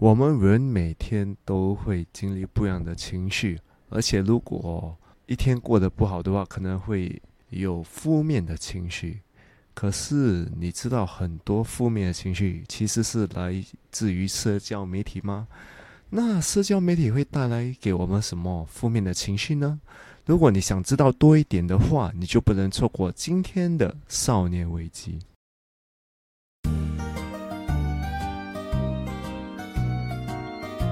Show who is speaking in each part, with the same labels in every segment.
Speaker 1: 我们人每天都会经历不一样的情绪，而且如果一天过得不好的话，可能会有负面的情绪。可是你知道很多负面的情绪其实是来自于社交媒体吗？那社交媒体会带来给我们什么负面的情绪呢？如果你想知道多一点的话，你就不能错过今天的少年危机。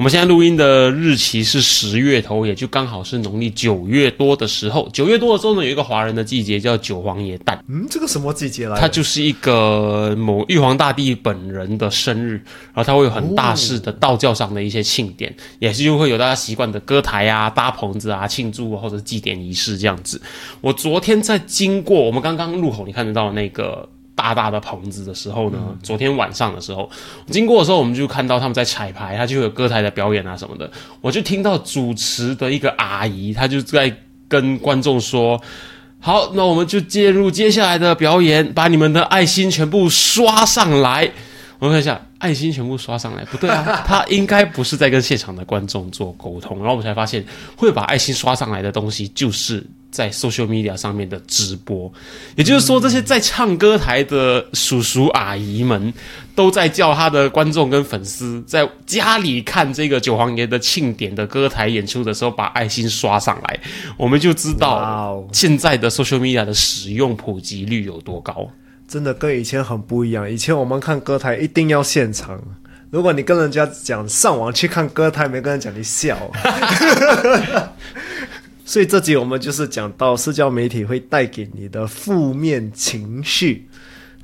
Speaker 2: 我们现在录音的日期是十月头，也就刚好是农历九月多的时候。九月多的时候呢，有一个华人的季节叫九皇爷诞。
Speaker 1: 嗯，这个什么季节来？
Speaker 2: 它就是一个某玉皇大帝本人的生日，然后他会有很大式的道教上的一些庆典，也是就会有大家习惯的歌台啊、搭棚子啊、庆祝或者祭典仪式这样子。我昨天在经过我们刚刚入口，你看得到那个。大大的棚子的时候呢，昨天晚上的时候经过的时候，我们就看到他们在彩排，他就有歌台的表演啊什么的。我就听到主持的一个阿姨，她就在跟观众说：“好，那我们就介入接下来的表演，把你们的爱心全部刷上来。”我看一下，爱心全部刷上来，不对啊，他应该不是在跟现场的观众做沟通。然后我们才发现，会把爱心刷上来的东西，就是在 social media 上面的直播。也就是说，这些在唱歌台的叔叔阿姨们，都在叫他的观众跟粉丝，在家里看这个九皇爷的庆典的歌台演出的时候，把爱心刷上来。我们就知道现在的 social media 的使用普及率有多高。
Speaker 1: 真的跟以前很不一样。以前我们看歌台一定要现场，如果你跟人家讲上网去看歌台，没跟人讲你笑。所以这集我们就是讲到社交媒体会带给你的负面情绪。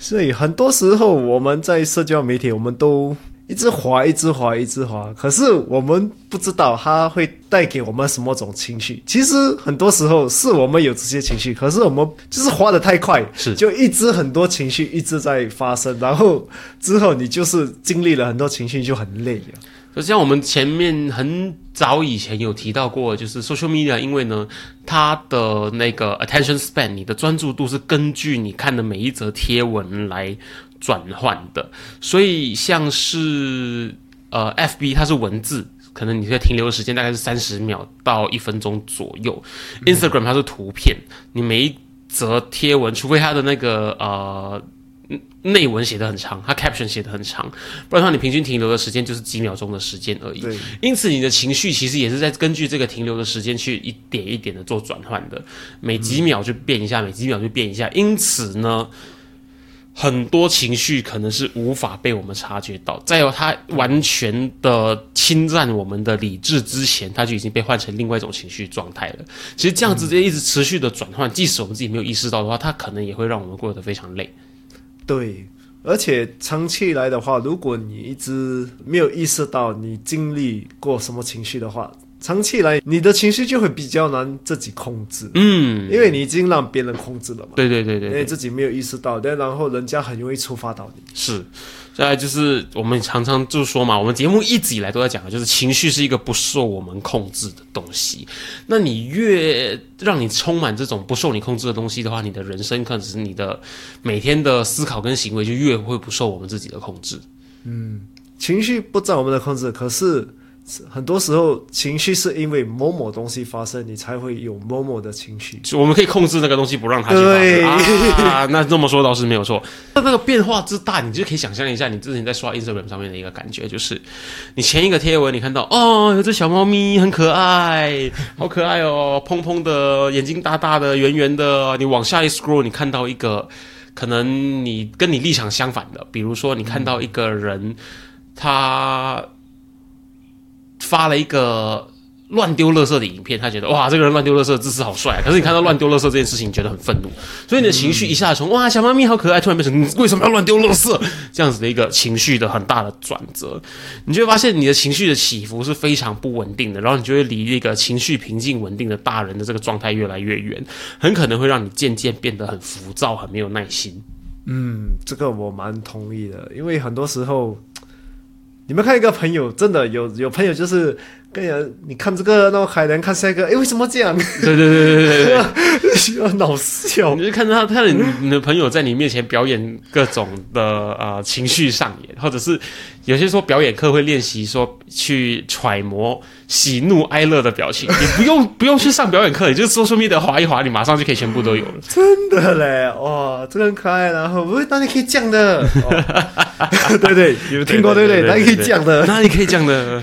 Speaker 1: 所以很多时候我们在社交媒体，我们都。一直滑，一直滑，一直滑。可是我们不知道它会带给我们什么种情绪。其实很多时候是我们有这些情绪，可是我们就是滑的太快，
Speaker 2: 是
Speaker 1: 就一直很多情绪一直在发生，然后之后你就是经历了很多情绪就很累了。
Speaker 2: 就像我们前面很早以前有提到过，就是 social media，因为呢，它的那个 attention span，你的专注度是根据你看的每一则贴文来。转换的，所以像是呃，FB 它是文字，可能你在停留的时间大概是三十秒到一分钟左右。Instagram 它是图片，你每一则贴文，除非它的那个呃内文写的很长，它 caption 写的很长，不然的话你平均停留的时间就是几秒钟的时间而已。因此你的情绪其实也是在根据这个停留的时间去一点一点的做转换的，每几秒就变一下，每几秒就变一下。因此呢。很多情绪可能是无法被我们察觉到，再有它完全的侵占我们的理智之前，它就已经被换成另外一种情绪状态了。其实这样直接一直持续的转换，即使我们自己没有意识到的话，它可能也会让我们过得非常累。
Speaker 1: 对，而且长期以来的话，如果你一直没有意识到你经历过什么情绪的话。长期来，你的情绪就会比较难自己控制，
Speaker 2: 嗯，
Speaker 1: 因为你已经让别人控制了嘛。
Speaker 2: 对对对对，
Speaker 1: 因为自己没有意识到，但然后人家很容易触发到你。
Speaker 2: 是，再来就是我们常常就说嘛，我们节目一直以来都在讲的，就是情绪是一个不受我们控制的东西。那你越让你充满这种不受你控制的东西的话，你的人生可能是你的每天的思考跟行为就越会不受我们自己的控制。
Speaker 1: 嗯，情绪不在我们的控制，可是。很多时候，情绪是因为某某东西发生，你才会有某某的情绪。
Speaker 2: 我们可以控制那个东西，不让它去发生啊。那这么说倒是没有错。那那个变化之大，你就可以想象一下，你之前在刷 Instagram 上面的一个感觉，就是你前一个贴文，你看到哦，有只小猫咪很可爱，好可爱哦，蓬蓬的眼睛，大大的，圆圆的。你往下一 scroll，你看到一个可能你跟你立场相反的，比如说你看到一个人，他。发了一个乱丢垃圾的影片，他觉得哇，这个人乱丢垃圾姿势好帅。可是你看到乱丢垃圾这件事情，你觉得很愤怒，所以你的情绪一下从哇小猫咪好可爱，突然变成为什么要乱丢垃圾这样子的一个情绪的很大的转折，你就会发现你的情绪的起伏是非常不稳定的，然后你就会离那个情绪平静稳定的大人的这个状态越来越远，很可能会让你渐渐变得很浮躁，很没有耐心。
Speaker 1: 嗯，这个我蛮同意的，因为很多时候，你们看一个朋友，真的有有朋友就是跟人，你看这个，那么海南看下一个，哎，为什么这样？
Speaker 2: 对对对对对
Speaker 1: 要恼笑
Speaker 2: 你。就看到他，看到你你的朋友在你面前表演各种的呃情绪上演，或者是有些说表演课会练习说去揣摩喜怒哀乐的表情，你不用不用去上表演课，你就说说咪的划一划，你马上就可以全部都有了。
Speaker 1: 真的嘞，哇，这个很可爱。然后，喂，哪里可以这样的？哦、对 对，有听过对不对？哪里可以这样的？
Speaker 2: 哪里可以这样的？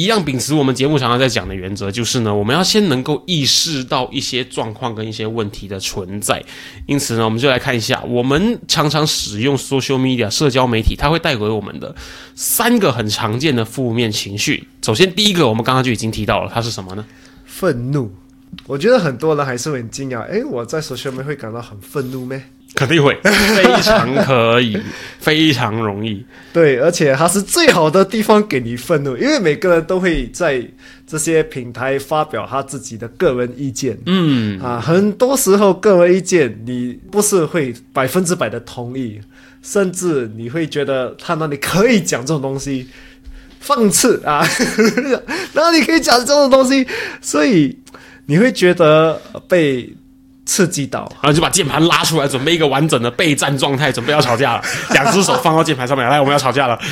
Speaker 2: 一样秉持我们节目常常在讲的原则，就是呢，我们要先能够意识到一些状况跟一些问题的存在。因此呢，我们就来看一下，我们常常使用 social media 社交媒体，它会带给我们的三个很常见的负面情绪。首先，第一个我们刚刚就已经提到了，它是什么呢？
Speaker 1: 愤怒。我觉得很多人还是很惊讶，诶，我在 social media 会感到很愤怒咩？
Speaker 2: 肯定会，非常可以，非常容易。
Speaker 1: 对，而且它是最好的地方给你愤怒，因为每个人都会在这些平台发表他自己的个人意见。
Speaker 2: 嗯，
Speaker 1: 啊，很多时候个人意见你不是会百分之百的同意，甚至你会觉得他那里可以讲这种东西，放肆啊，哪里可以讲这种东西，所以你会觉得被。刺激到，
Speaker 2: 然后就把键盘拉出来，准备一个完整的备战状态，准备要吵架了。两只手放到键盘上面，来，我们要吵架了。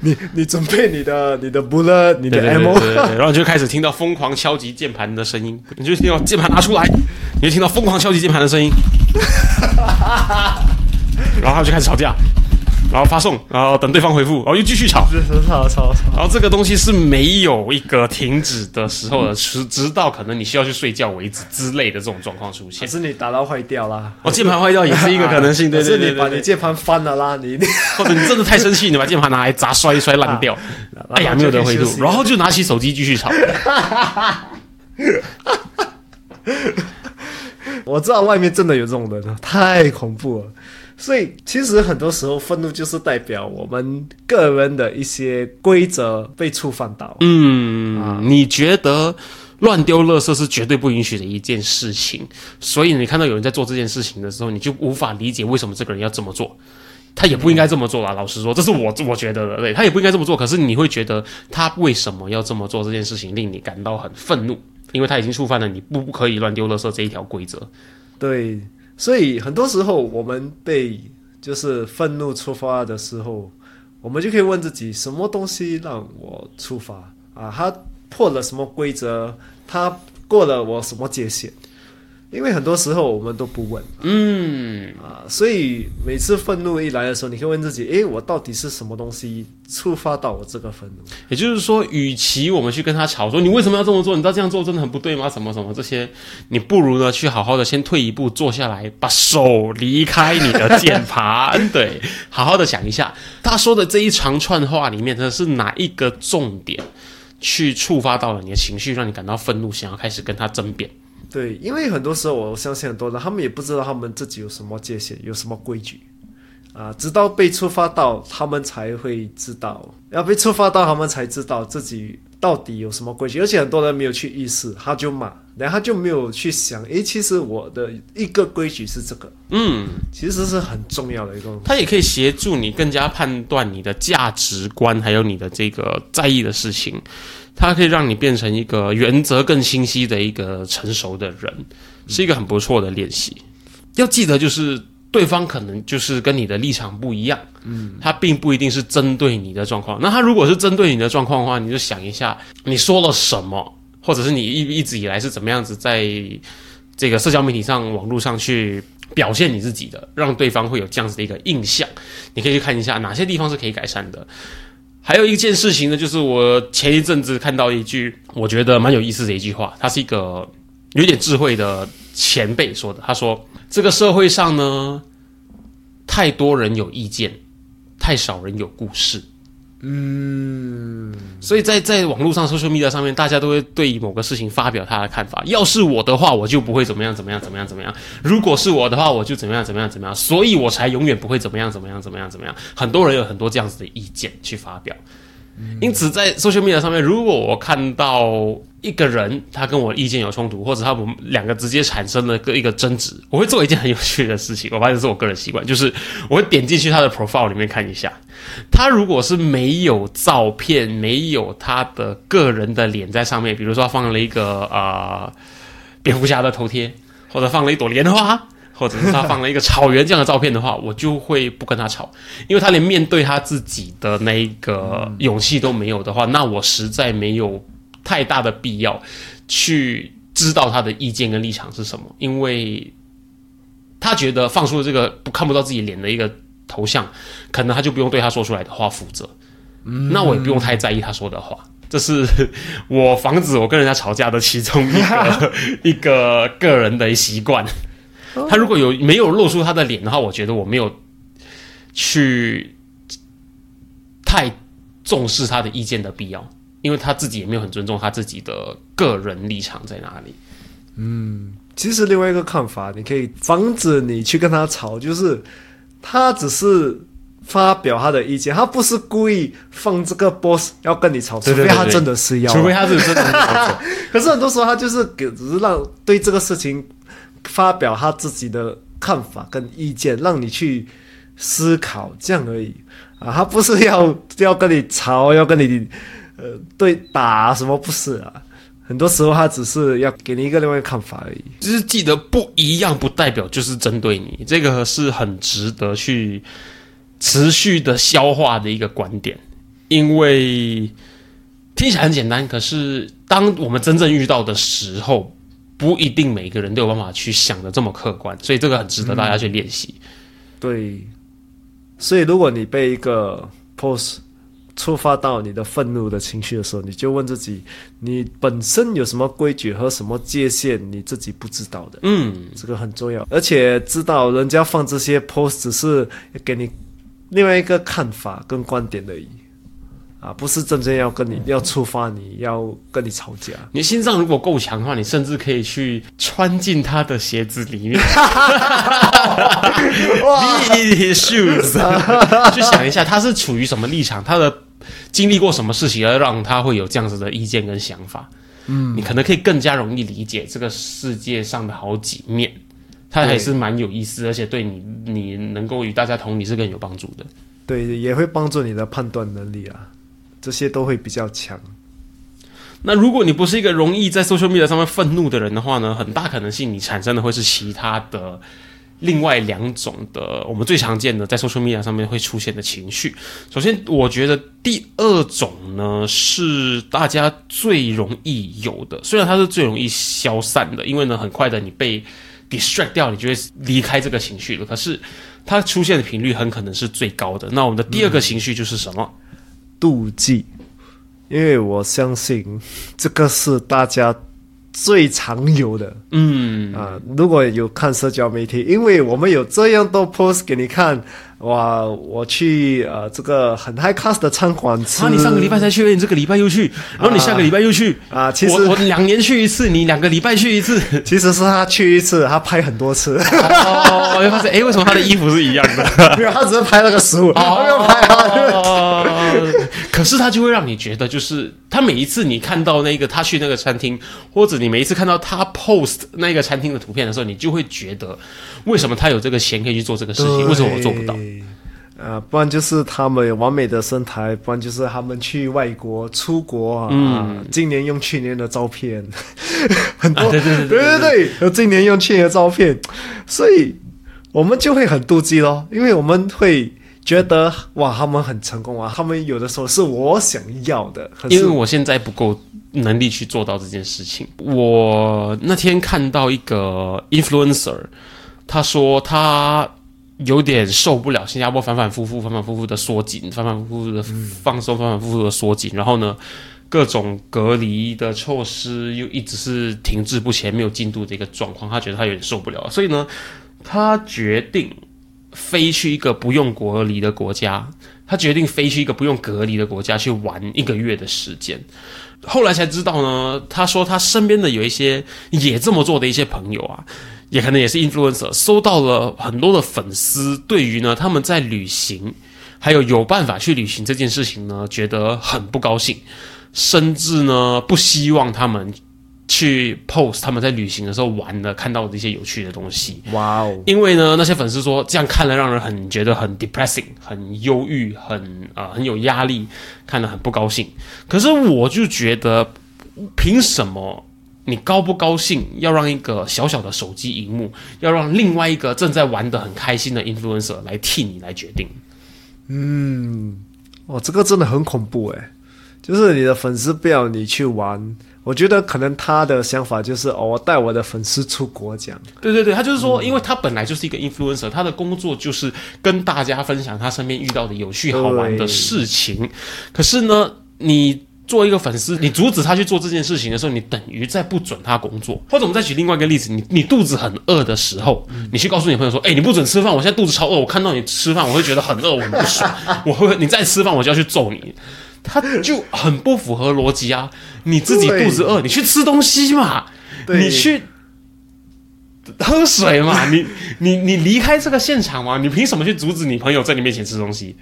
Speaker 1: 你你准备你的你的 bullet，你的 ammo，
Speaker 2: 然后你就开始听到疯狂敲击键盘的声音，你就听到键盘拿出来，你就听到疯狂敲击键盘的声音，然后他就开始吵架。然后发送，然后等对方回复，然后又继续吵，
Speaker 1: 吵吵吵。
Speaker 2: 然后这个东西是没有一个停止的时候的，直直到可能你需要去睡觉为止之类的这种状况出现。
Speaker 1: 是你打到坏掉啦，
Speaker 2: 哦，键盘坏掉也是一个 可能性，对对对。
Speaker 1: 是你把你键盘翻了啦，你
Speaker 2: 或者你真的太生气，你把键盘拿来砸摔一摔烂掉，哎呀没有得回复，然后就拿起手机继续吵。
Speaker 1: 我知道外面真的有这种人，太恐怖了。所以，其实很多时候，愤怒就是代表我们个人的一些规则被触犯到。
Speaker 2: 嗯，啊，你觉得乱丢垃圾是绝对不允许的一件事情，所以你看到有人在做这件事情的时候，你就无法理解为什么这个人要这么做。他也不应该这么做啦。老实说，这是我我觉得的，对他也不应该这么做。可是你会觉得他为什么要这么做这件事情，令你感到很愤怒，因为他已经触犯了你不不可以乱丢垃圾这一条规则。
Speaker 1: 对。所以很多时候，我们被就是愤怒触发的时候，我们就可以问自己：什么东西让我触发啊？他破了什么规则？他过了我什么界限？因为很多时候我们都不问，
Speaker 2: 嗯
Speaker 1: 啊，所以每次愤怒一来的时候，你可以问自己：诶，我到底是什么东西触发到我这个愤怒？
Speaker 2: 也就是说，与其我们去跟他吵说你为什么要这么做？你知道这样做真的很不对吗？什么什么这些，你不如呢去好好的先退一步，坐下来，把手离开你的键盘，对，好好的想一下，他说的这一长串话里面，呢是哪一个重点去触发到了你的情绪，让你感到愤怒，想要开始跟他争辩？
Speaker 1: 对，因为很多时候，我相信很多人他们也不知道他们自己有什么界限，有什么规矩，啊，直到被触发到，他们才会知道，要被触发到，他们才知道自己到底有什么规矩。而且很多人没有去意识，他就骂，然后他就没有去想，诶，其实我的一个规矩是这个，
Speaker 2: 嗯，
Speaker 1: 其实是很重要的一个。
Speaker 2: 它也可以协助你更加判断你的价值观，还有你的这个在意的事情。它可以让你变成一个原则更清晰的一个成熟的人，是一个很不错的练习。要记得，就是对方可能就是跟你的立场不一样，嗯，他并不一定是针对你的状况。那他如果是针对你的状况的话，你就想一下，你说了什么，或者是你一一直以来是怎么样子在这个社交媒体上、网络上去表现你自己的，让对方会有这样子的一个印象。你可以去看一下哪些地方是可以改善的。还有一件事情呢，就是我前一阵子看到一句我觉得蛮有意思的一句话，他是一个有点智慧的前辈说的。他说：“这个社会上呢，太多人有意见，太少人有故事。”嗯，所以在在网络上、social media 上面，大家都会对某个事情发表他的看法。要是我的话，我就不会怎么样怎么样怎么样怎么样；如果是我的话，我就怎么样怎么样怎么样。所以我才永远不会怎么样怎么样怎么样怎么样。很多人有很多这样子的意见去发表。因此，在 social media 上面，如果我看到一个人他跟我意见有冲突，或者他们两个直接产生了个一个争执，我会做一件很有趣的事情。我发现是我个人习惯，就是我会点进去他的 profile 里面看一下。他如果是没有照片，没有他的个人的脸在上面，比如说放了一个呃蝙蝠侠的头贴，或者放了一朵莲花。或者是他放了一个草原这样的照片的话，我就会不跟他吵，因为他连面对他自己的那个勇气都没有的话，那我实在没有太大的必要去知道他的意见跟立场是什么，因为他觉得放出了这个不看不到自己脸的一个头像，可能他就不用对他说出来的话负责，那我也不用太在意他说的话，这是我防止我跟人家吵架的其中一个 一个个人的习惯。他如果有没有露出他的脸的话，我觉得我没有去太重视他的意见的必要，因为他自己也没有很尊重他自己的个人立场在哪里。
Speaker 1: 嗯，其实另外一个看法，你可以防止你去跟他吵，就是他只是发表他的意见，他不是故意放这个 boss 要跟你吵，除非他真的是要，
Speaker 2: 除非他是真的。
Speaker 1: 可是很多时候他就是给，只是让对这个事情。发表他自己的看法跟意见，让你去思考，这样而已啊！他不是要 要跟你吵，要跟你呃对打什么？不是啊！很多时候他只是要给你一个另外一个看法而已。
Speaker 2: 就是记得不一样，不代表就是针对你，这个是很值得去持续的消化的一个观点。因为听起来很简单，可是当我们真正遇到的时候。不一定每个人都有办法去想的这么客观，所以这个很值得大家去练习。
Speaker 1: 对，所以如果你被一个 post 触发到你的愤怒的情绪的时候，你就问自己：你本身有什么规矩和什么界限你自己不知道的？嗯，这个很重要，而且知道人家放这些 post 只是给你另外一个看法跟观点而已。啊，不是真正要跟你要触发你要跟你吵架。
Speaker 2: 你心脏如果够强的话，你甚至可以去穿进他的鞋子里面。His shoes，去想一下他是处于什么立场，他的经历过什么事情，而让他会有这样子的意见跟想法。嗯，你可能可以更加容易理解这个世界上的好几面，他还是蛮有意思，而且对你你能够与大家同理是更有帮助的。
Speaker 1: 对，也会帮助你的判断能力啊。这些都会比较强。
Speaker 2: 那如果你不是一个容易在 social media 上面愤怒的人的话呢，很大可能性你产生的会是其他的另外两种的，我们最常见的在 social media 上面会出现的情绪。首先，我觉得第二种呢是大家最容易有的，虽然它是最容易消散的，因为呢很快的你被 distract 掉，你就会离开这个情绪了。可是它出现的频率很可能是最高的。那我们的第二个情绪就是什么？
Speaker 1: 妒忌，因为我相信这个是大家最常有的。嗯啊，如果有看社交媒体，因为我们有这样多 post 给你看。哇！我去呃，这个很 high class 的餐馆吃。
Speaker 2: 啊，你上个礼拜才去，你这个礼拜又去，然后你下个礼拜又去
Speaker 1: 啊。其实
Speaker 2: 我两年去一次，你两个礼拜去一次。
Speaker 1: 其实是他去一次，他拍很多次。
Speaker 2: 哦，我发现，哎，为什么他的衣服是一样的？
Speaker 1: 没有，他只是拍那个食物，没有拍啊。
Speaker 2: 可是他就会让你觉得，就是他每一次你看到那个他去那个餐厅，或者你每一次看到他 post 那个餐厅的图片的时候，你就会觉得，为什么他有这个钱可以去做这个事情？为什么我做不到？
Speaker 1: 呃，不然就是他们有完美的身材，不然就是他们去外国出国啊。
Speaker 2: 嗯
Speaker 1: 今年用去年的照片，很多、
Speaker 2: 啊对对对对
Speaker 1: 对对对，今年用去年的照片，所以我们就会很妒忌咯，因为我们会觉得哇，他们很成功啊，他们有的时候是我想要的，
Speaker 2: 因为我现在不够能力去做到这件事情。我那天看到一个 influencer，他说他有点受不了新加坡反反复复、反反复复的缩紧、反反复复的放松、反反复复的缩紧，然后呢，各种隔离的措施又一直是停滞不前、没有进度的一个状况，他觉得他有点受不了，所以呢，他决定飞去一个不用隔离的国家，他决定飞去一个不用隔离的国家去玩一个月的时间。后来才知道呢，他说他身边的有一些也这么做的一些朋友啊，也可能也是 influencer，收到了很多的粉丝对于呢他们在旅行，还有有办法去旅行这件事情呢，觉得很不高兴，甚至呢不希望他们去 post 他们在旅行的时候玩的看到的一些有趣的东西。
Speaker 1: 哇哦，
Speaker 2: 因为呢，那些粉丝说这样看了让人很觉得很 depressing，很忧郁，很啊、呃很有压力，看得很不高兴。可是我就觉得，凭什么你高不高兴要让一个小小的手机荧幕，要让另外一个正在玩得很开心的 influencer 来替你来决定？
Speaker 1: 嗯哦，这个真的很恐怖诶，就是你的粉丝不要你去玩，我觉得可能他的想法就是哦，我带我的粉丝出国这样。
Speaker 2: 对对对，他就是说，因为他本来就是一个 influencer，他的工作就是跟大家分享他身边遇到的有趣好玩的事情。可是呢，你做一个粉丝，你阻止他去做这件事情的时候，你等于在不准他工作。或者我们再举另外一个例子，你你肚子很饿的时候，你去告诉你朋友说，哎，你不准吃饭，我现在肚子超饿，我看到你吃饭，我会觉得很饿，我很不爽，我会你再吃饭我就要去揍你。他就很不符合逻辑啊！你自己肚子饿，你去吃东西嘛，你去喝水嘛，你你你离开这个现场嘛，你凭什么去阻止你朋友在你面前吃东西？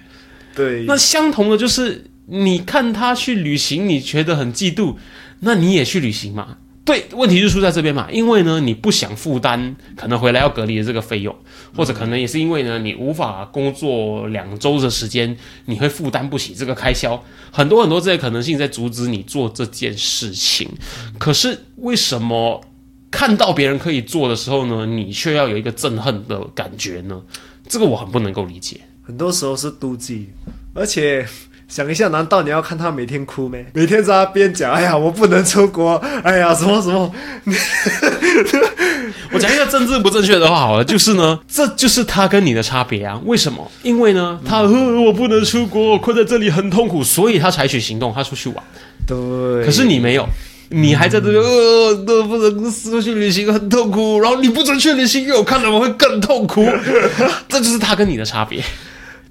Speaker 1: 对，
Speaker 2: 那相同的就是，你看他去旅行，你觉得很嫉妒，那你也去旅行嘛？对，问题就出在这边嘛，因为呢，你不想负担可能回来要隔离的这个费用，或者可能也是因为呢，你无法工作两周的时间，你会负担不起这个开销，很多很多这些可能性在阻止你做这件事情。可是为什么看到别人可以做的时候呢，你却要有一个憎恨的感觉呢？这个我很不能够理解。
Speaker 1: 很多时候是妒忌，而且想一下，难道你要看他每天哭没？每天在那边讲，哎呀，我不能出国，哎呀，什么什么，
Speaker 2: 我讲一个政治不正确的话好了，就是呢，这就是他跟你的差别啊。为什么？因为呢，他呃我不能出国，我困在这里很痛苦，所以他采取行动，他出去玩。
Speaker 1: 对。
Speaker 2: 可是你没有，你还在这里呃，都不能出去旅行很痛苦，然后你不准去旅行，因为我看了我会更痛苦。这就是他跟你的差别。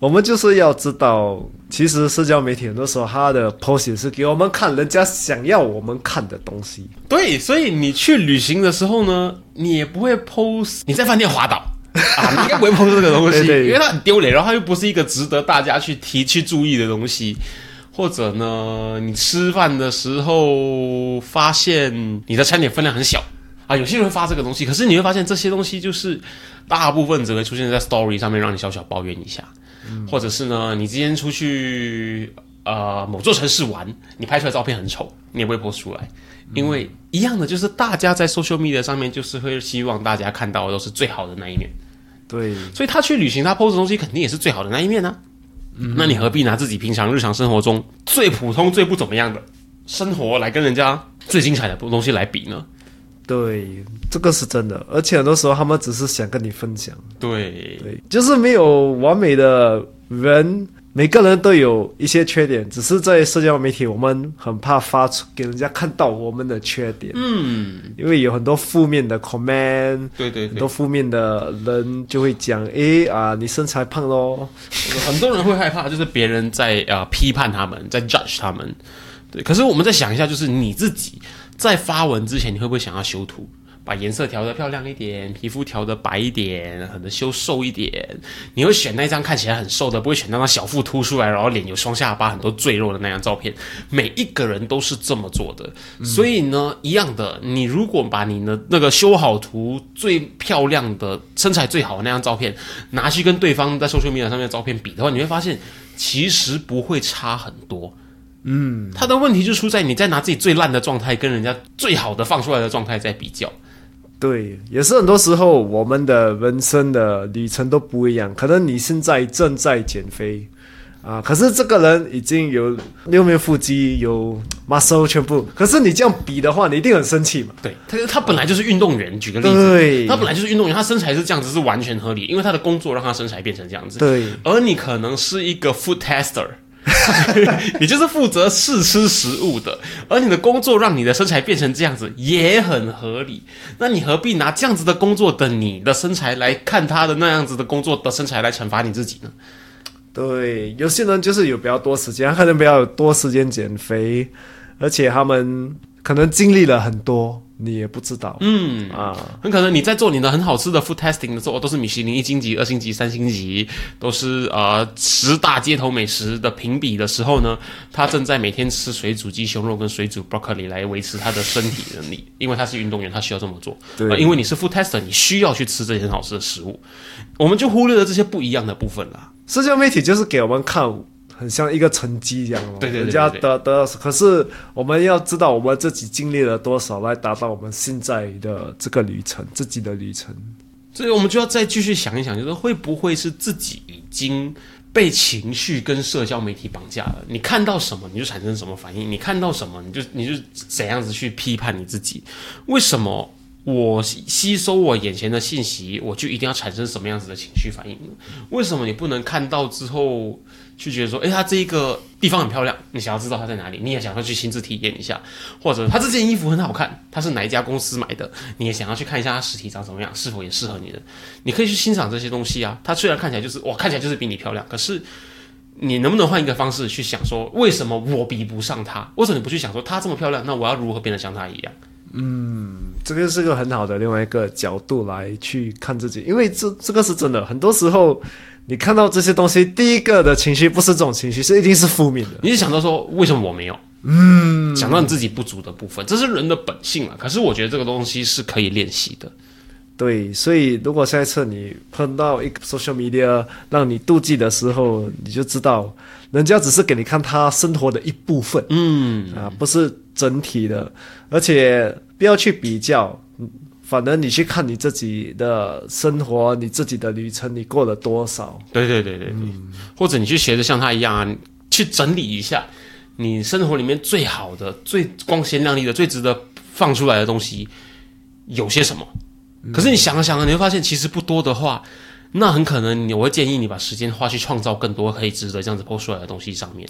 Speaker 1: 我们就是要知道，其实社交媒体很多时候它的 post 也是给我们看人家想要我们看的东西。
Speaker 2: 对，所以你去旅行的时候呢，你也不会 post 你在饭店滑倒 啊，你应该不会 post 这个东西，
Speaker 1: 对对
Speaker 2: 因为它很丢脸，然后它又不是一个值得大家去提去注意的东西。或者呢，你吃饭的时候发现你的餐点分量很小啊，有些人会发这个东西，可是你会发现这些东西就是大部分只会出现在 story 上面，让你小小抱怨一下，或者是呢，你今天出去呃某座城市玩，你拍出来照片很丑，你也不会 post 出来，因为一样的，就是大家在 social media 上面就是会希望大家看到的都是最好的那一面，
Speaker 1: 对，
Speaker 2: 所以他去旅行，他 post 的东西肯定也是最好的那一面呢、那你何必拿自己平常日常生活中最普通、最不怎么样的生活来跟人家最精彩的东西来比呢？
Speaker 1: 对，这个是真的。而且很多时候他们只是想跟你分享，
Speaker 2: 对，
Speaker 1: 对，就是没有完美的人，每个人都有一些缺点，只是在社交媒体，我们很怕发出给人家看到我们的缺点，
Speaker 2: 嗯，
Speaker 1: 因为有很多负面的 comment，
Speaker 2: 对对对。
Speaker 1: 很多，负面的人就会讲，哎啊，你身材胖咯，
Speaker 2: 很多人会害怕，就是别人在呃批判他们，在 judge 他们。对，可是我们再想一下，就是你自己在发文之前，你会不会想要修图？把颜色调得漂亮一点，皮肤调得白一点，可能修瘦一点。你会选那张看起来很瘦的，不会选那张小腹凸出来，然后脸有双下巴、很多赘肉的那张照片。每一个人都是这么做的，所以呢，一样的，你如果把你的那个修好图最漂亮的、身材最好的那张照片拿去跟对方在 social media 上面的照片比的话，你会发现其实不会差很多。嗯，他的问题就出在你在拿自己最烂的状态跟人家最好的放出来的状态在比较。
Speaker 1: 对，也是很多时候我们的人生的旅程都不一样。可能你现在正在减肥啊，可是这个人已经有六面腹肌，有 muscle 全部。可是你这样比的话，你一定很生气嘛？
Speaker 2: 对他，他本来就是运动员。举个例子，
Speaker 1: 对，
Speaker 2: 他本来就是运动员，他身材是这样子是完全合理，因为他的工作让他身材变成这样子。
Speaker 1: 对，
Speaker 2: 而你可能是一个 food tester。你就是负责试吃食物的，而你的工作让你的身材变成这样子也很合理。那你何必拿这样子的工作的你的身材来看他的那样子的工作的身材来惩罚你自己呢？
Speaker 1: 对，有些人就是有比较多时间，可能比较多时间减肥，而且他们可能经历了很多。你也不知道，
Speaker 2: 嗯啊，很可能你在做你的很好吃的 food testing 的时候，都是米其林一星级、二星级、三星级，都是呃十大街头美食的评比的时候呢，他正在每天吃水煮鸡胸肉跟水煮 broccoli 来维持他的身体能力，因为他是运动员，他需要这么做。
Speaker 1: 对，
Speaker 2: 因为你是 food tester，你需要去吃这些很好吃的食物，我们就忽略了这些不一样的部分了。
Speaker 1: 社交媒体就是给我们看。很像一个成绩一样，
Speaker 2: 对对对，
Speaker 1: 人家得得，可是我们要知道我们自己经历了多少，来达到我们现在的这个旅程，自己的旅程。
Speaker 2: 所以我们就要再继续想一想，就是会不会是自己已经被情绪跟社交媒体绑架了？你看到什么你就产生什么反应，你看到什么你就你就怎样子去批判你自己？为什么我吸收我眼前的信息，我就一定要产生什么样子的情绪反应呢？为什么你不能看到之后？去觉得说，哎，它这一个地方很漂亮，你想要知道它在哪里，你也想要去亲自体验一下，或者它这件衣服很好看，它是哪一家公司买的，你也想要去看一下它实体长什么样，是否也适合你的，你可以去欣赏这些东西啊。它虽然看起来就是哇，看起来就是比你漂亮，可是你能不能换一个方式去想说，为什么我比不上它？为什么你不去想说它这么漂亮，那我要如何变得像它一样？
Speaker 1: 嗯，这个是个很好的另外一个角度来去看自己，因为这这个是真的，很多时候。你看到这些东西，第一个的情绪不是这种情绪，是一定是负面的。
Speaker 2: 你是想到说，为什么我没有？嗯，想到你自己不足的部分，这是人的本性啊。可是我觉得这个东西是可以练习的。
Speaker 1: 对，所以如果下一次你碰到一个 social media 让你妒忌的时候，你就知道，人家只是给你看他生活的一部分，
Speaker 2: 嗯
Speaker 1: 啊，不是整体的，而且不要去比较。反正你去看你自己的生活，你自己的旅程，你过了多少？
Speaker 2: 对对对对对，或者你去学着像他一样啊，去整理一下你生活里面最好的、最光鲜亮丽的、最值得放出来的东西有些什么？可是你想了想啊，你会发现其实不多的话，那很可能你我会建议你把时间花去创造更多可以值得这样子 post 出来的东西上面。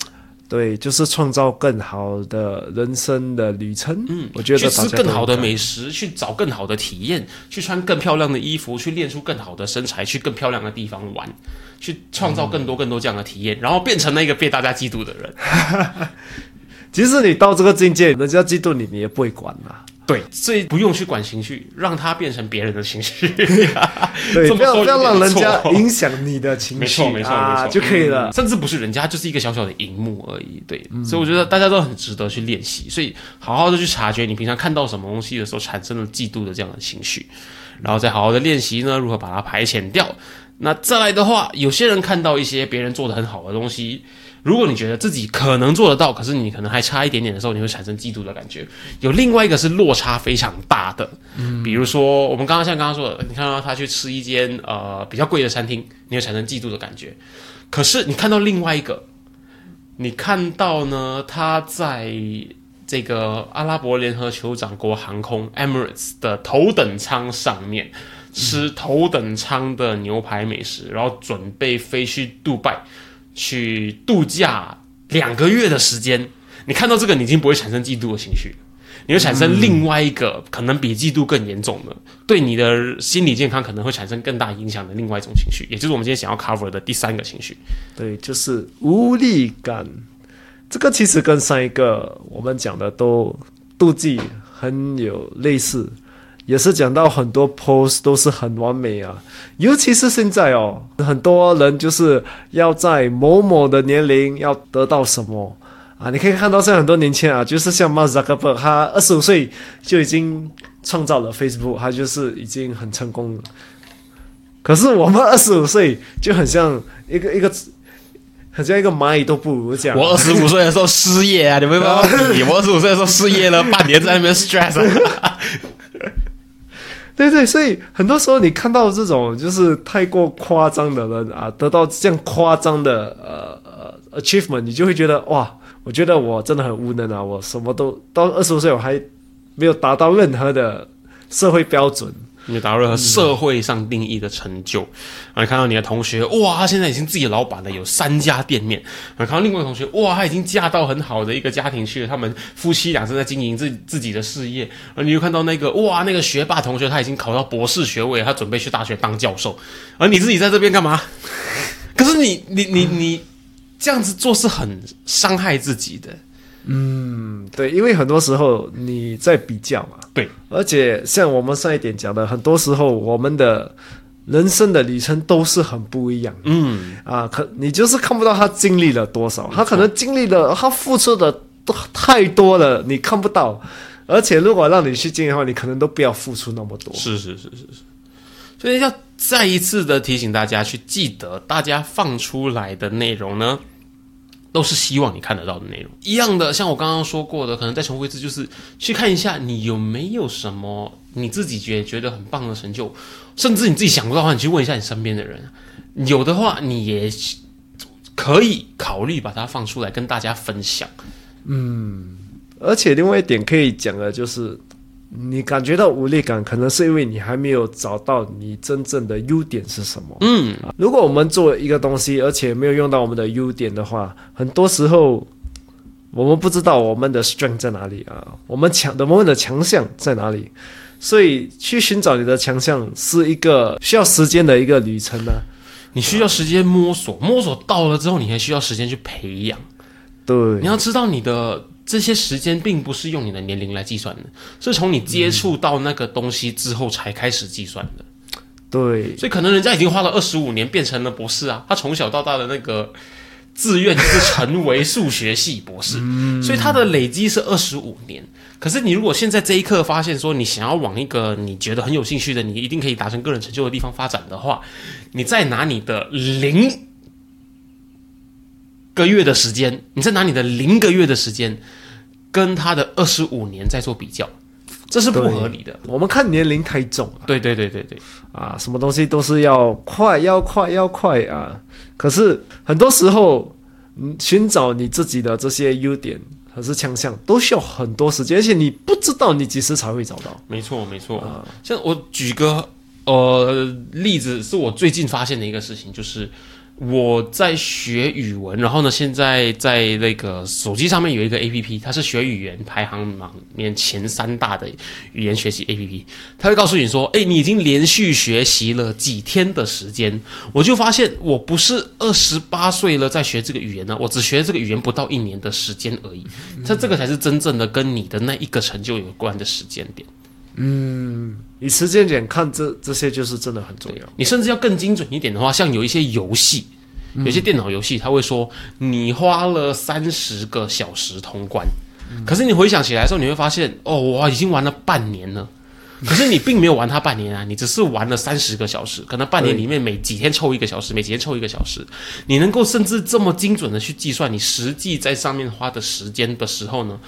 Speaker 1: 对，就是创造更好的人生的旅程。
Speaker 2: 嗯，
Speaker 1: 我觉得
Speaker 2: 去吃更好的美食，去找更好的体验，去穿更漂亮的衣服，去练出更好的身材，去更漂亮的地方玩，去创造更多更多这样的体验，然后变成那个被大家嫉妒的人。
Speaker 1: 即使你到这个境界，人家嫉妒你，你也不会管啦。
Speaker 2: 对，所以不用去管情绪，让它变成别人的情绪。
Speaker 1: 对，不要不要让人家 影响你的情绪，
Speaker 2: 没错没错没错
Speaker 1: 就可以了。
Speaker 2: 甚至不是人家，就是一个小小的荧幕而已。对，所以我觉得大家都很值得去练习。所以好好的去察觉你平常看到什么东西的时候产生了嫉妒的这样的情绪，然后再好好的练习呢，如何把它排遣掉。那再来的话，有些人看到一些别人做的很好的东西。如果你觉得自己可能做得到，可是你可能还差一点点的时候，你会产生嫉妒的感觉。有另外一个是落差非常大的，嗯，比如说我们刚刚像刚刚说的，你看到他去吃一间呃比较贵的餐厅，你会产生嫉妒的感觉。可是你看到另外一个，你看到呢，他在这个阿拉伯联合酋长国航空 Emirates 的头等舱上面吃头等舱的牛排美食，然后准备飞去杜拜。去度假两个月的时间，你看到这个，你已经不会产生嫉妒的情绪，你会产生另外一个可能比嫉妒更严重的，对你的心理健康可能会产生更大影响的另外一种情绪，也就是我们今天想要 cover 的第三个情绪。
Speaker 1: 对，就是无力感。这个其实跟上一个我们讲的都妒忌很有类似，也是讲到很多 post 都是很完美啊，尤其是现在哦，很多人就是要在某某的年龄要得到什么啊，你可以看到现在很多年轻人啊，就是像 Mark Zuckerberg，他二十五岁就已经创造了 Facebook，他就是已经很成功了。可是我们二十五岁就很像一个一个，很像一个蚂蚁都不如这样。
Speaker 2: 我二十五岁的时候失业啊，你们不要比，我二十五岁的时候失业了半年，在那边 stress 啊。
Speaker 1: 对对，所以很多时候你看到这种就是太过夸张的人啊，得到这样夸张的呃呃 achievement，你就会觉得哇，我觉得我真的很无能啊，我什么都到二十五岁我还没有达到任何的社会标准。
Speaker 2: 你达到了社会上定义的成就，然后看到你的同学，哇，他现在已经自己老板了，有三家店面。然后看到另外一个同学，哇，他已经嫁到很好的一个家庭去了，他们夫妻俩正在经营自自己的事业。而你又看到那个，哇，那个学霸同学，他已经考到博士学位，他准备去大学当教授。而你自己在这边干嘛？可是你你你你这样子做是很伤害自己的。
Speaker 1: 嗯，对，因为很多时候你在比较嘛，
Speaker 2: 对，
Speaker 1: 而且像我们上一点讲的，很多时候我们的人生的旅程都是很不一样，
Speaker 2: 嗯，
Speaker 1: 啊，可你就是看不到他经历了多少，他可能经历了，他付出的都太多了，你看不到，而且如果让你去经历的话，你可能都不要付出那么多，
Speaker 2: 是是是是是，所以要再一次的提醒大家去记得，大家放出来的内容呢。都是希望你看得到的内容，一样的，像我刚刚说过的，可能再重复一次，就是去看一下你有没有什么你自己觉觉得很棒的成就，甚至你自己想不到的话，你去问一下你身边的人，有的话你也可以考虑把它放出来跟大家分享。
Speaker 1: 嗯，而且另外一点可以讲的就是。你感觉到无力感，可能是因为你还没有找到你真正的优点是什么。
Speaker 2: 嗯，
Speaker 1: 如果我们做一个东西，而且没有用到我们的优点的话，很多时候我们不知道我们的 strength 在哪里啊，我们强的我们的强项在哪里。所以去寻找你的强项是一个需要时间的一个旅程呢。
Speaker 2: 你需要时间摸索，摸索到了之后，你还需要时间去培养。
Speaker 1: 对，
Speaker 2: 你要知道你的。这些时间并不是用你的年龄来计算的，是从你接触到那个东西之后才开始计算的。
Speaker 1: 对，
Speaker 2: 所以可能人家已经花了二十五年变成了博士啊，他从小到大的那个志愿就是成为数学系博士，所以他的累积是二十五年。可是你如果现在这一刻发现说你想要往一个你觉得很有兴趣的，你一定可以达成个人成就的地方发展的话，你再拿你的零。个月的时间，你再拿你的零个月的时间，跟他的二十五年再做比较，这是不合理的。
Speaker 1: 我们看年龄太重了，
Speaker 2: 对对对对对，
Speaker 1: 啊，什么东西都是要快，要快，要快啊！可是很多时候，嗯，寻找你自己的这些优点还是强项，都需要很多时间，而且你不知道你几时才会找到。
Speaker 2: 没错没错，像我举个呃例子，是我最近发现的一个事情，就是。我在学语文，然后呢，现在在那个手机上面有一个 A P P，它是学语言排行榜里面前三大的语言学习 A P P，它会告诉你说，哎，你已经连续学习了几天的时间。我就发现，我不是二十八岁了在学这个语言呢，我只学这个语言不到一年的时间而已。它这个才是真正的跟你的那一个成就有关的时间点。
Speaker 1: 嗯，以时间点看，这这些就是真的很重要。
Speaker 2: 你甚至要更精准一点的话，像有一些游戏，有些电脑游戏，他会说你花了三十个小时通关，可是你回想起来的时候，你会发现，哦，我已经玩了半年了，可是你并没有玩它半年啊，你只是玩了三十个小时，可能半年里面每几天抽一个小时，每几天抽一个小时，你能够甚至这么精准的去计算你实际在上面花的时间的时候呢，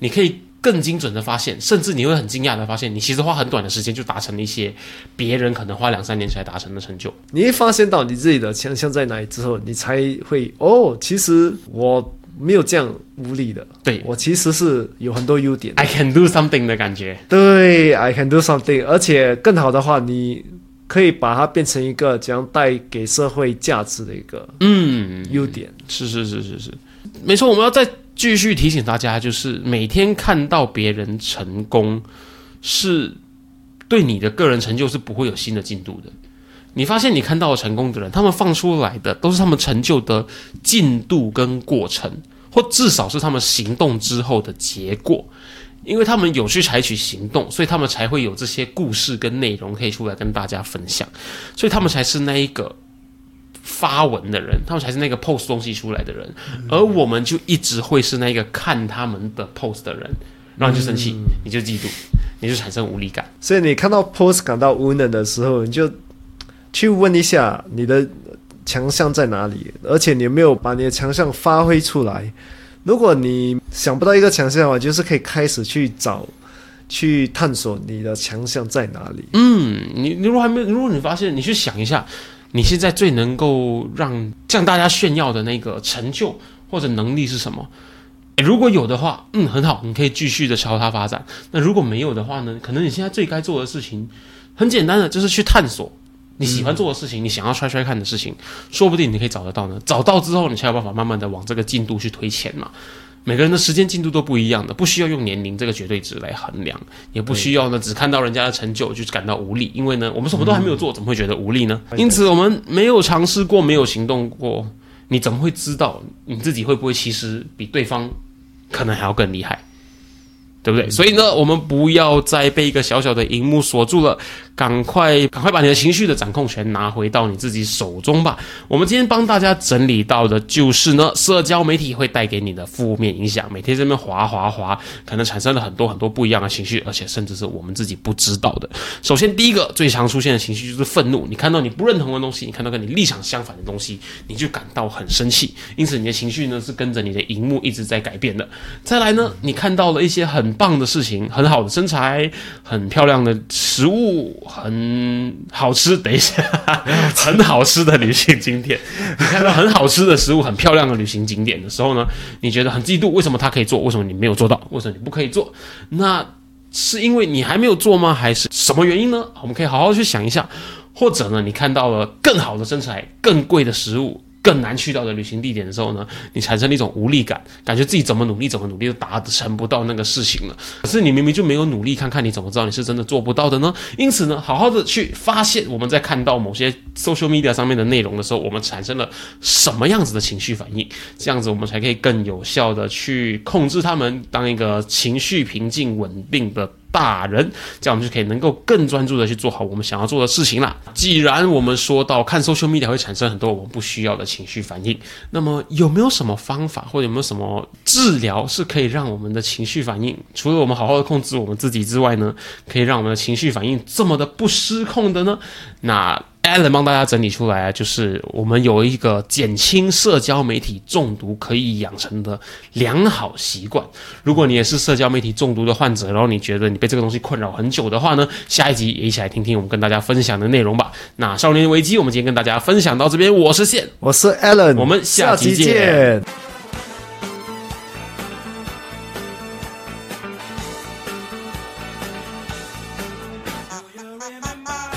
Speaker 2: 你可以。更精准的发现，甚至你会很惊讶的发现，你其实花很短的时间就达成了一些别人可能花两三年才达成的成就。
Speaker 1: 你一发现到你自己的强项在哪里之后，你才会哦，其实我没有这样无力的，
Speaker 2: 对
Speaker 1: 我其实是有很多优点
Speaker 2: ，I can do something 的感觉。
Speaker 1: 对，I can do something，而且更好的话，你可以把它变成一个将带给社会价值的一个
Speaker 2: 嗯
Speaker 1: 优点。
Speaker 2: 是是是是是，没错，我们要在。继续提醒大家，就是每天看到别人成功，是对你的个人成就是不会有新的进度的。你发现你看到成功的人，他们放出来的都是他们成就的进度跟过程，或至少是他们行动之后的结果。因为他们有去采取行动，所以他们才会有这些故事跟内容可以出来跟大家分享，所以他们才是那一个发文的人，他们才是那个 post 东西出来的人，而我们就一直会是那个看他们的 post 的人，然后你就生气，你就嫉妒，你就产生无力感。
Speaker 1: 所以你看到 post 感到无能的时候，你就去问一下你的强项在哪里，而且你有没有把你的强项发挥出来。如果你想不到一个强项的话，就是可以开始去找、去探索你的强项在哪里。
Speaker 2: 嗯，你你如果还没有，如果你发现，你去想一下，你现在最能够让向大家炫耀的那个成就或者能力是什么？如果有的话，嗯，很好，你可以继续的朝它发展。那如果没有的话呢？可能你现在最该做的事情，很简单的，就是去探索你喜欢做的事情，你想要 try try 看的事情，说不定你可以找得到呢。找到之后，你才有办法慢慢的往这个进度去推前嘛。每个人的时间进度都不一样的，不需要用年龄这个绝对值来衡量，也不需要呢只看到人家的成就就感到无力，因为呢我们什么都还没有做，怎么会觉得无力呢？因此，我们没有尝试过，没有行动过，你怎么会知道你自己会不会其实比对方可能还要更厉害？对不对？所以呢，我们不要再被一个小小的荧幕锁住了，赶快赶快把你的情绪的掌控权拿回到你自己手中吧。我们今天帮大家整理到的就是呢，社交媒体会带给你的负面影响，每天这边滑滑滑，可能产生了很多很多不一样的情绪，而且甚至是我们自己不知道的。首先，第一个最常出现的情绪就是愤怒。你看到你不认同的东西，你看到跟你立场相反的东西，你就感到很生气，因此你的情绪呢是跟着你的荧幕一直在改变的。再来呢，你看到了一些很棒的事情，很好的身材，很漂亮的食物，很好吃。等一下，很好吃的旅行景点，你看到很好吃的食物，很漂亮的旅行景点的时候呢，你觉得很嫉妒，为什么他可以做，为什么你没有做到，为什么你不可以做？那是因为你还没有做吗？还是什么原因呢？我们可以好好去想一下。或者呢，你看到了更好的身材、更贵的食物、更难去到的旅行地点的时候呢，你产生了一种无力感，感觉自己怎么努力怎么努力都达成不到那个事情了。可是你明明就没有努力，看看你怎么知道你是真的做不到的呢？因此呢，好好的去发现我们在看到某些 social media 上面的内容的时候，我们产生了什么样子的情绪反应，这样子我们才可以更有效的去控制他们，当一个情绪平静稳定的。大人，这样我们就可以能够更专注的去做好我们想要做的事情啦。既然我们说到看 social media 会产生很多我们不需要的情绪反应，那么有没有什么方法或者有没有什么治疗是可以让我们的情绪反应，除了我们好好的控制我们自己之外呢，可以让我们的情绪反应这么的不失控的呢？那 Alan 帮大家整理出来啊，就是我们有一个减轻社交媒体中毒可以养成的良好习惯。如果你也是社交媒体中毒的患者，然后你觉得你被这个东西困扰很久的话呢，下一集也一起来听听我们跟大家分享的内容吧。那少年危机，我们今天跟大家分享到这边，我是线，
Speaker 1: 我是 Alan，
Speaker 2: 我们下
Speaker 1: 下期见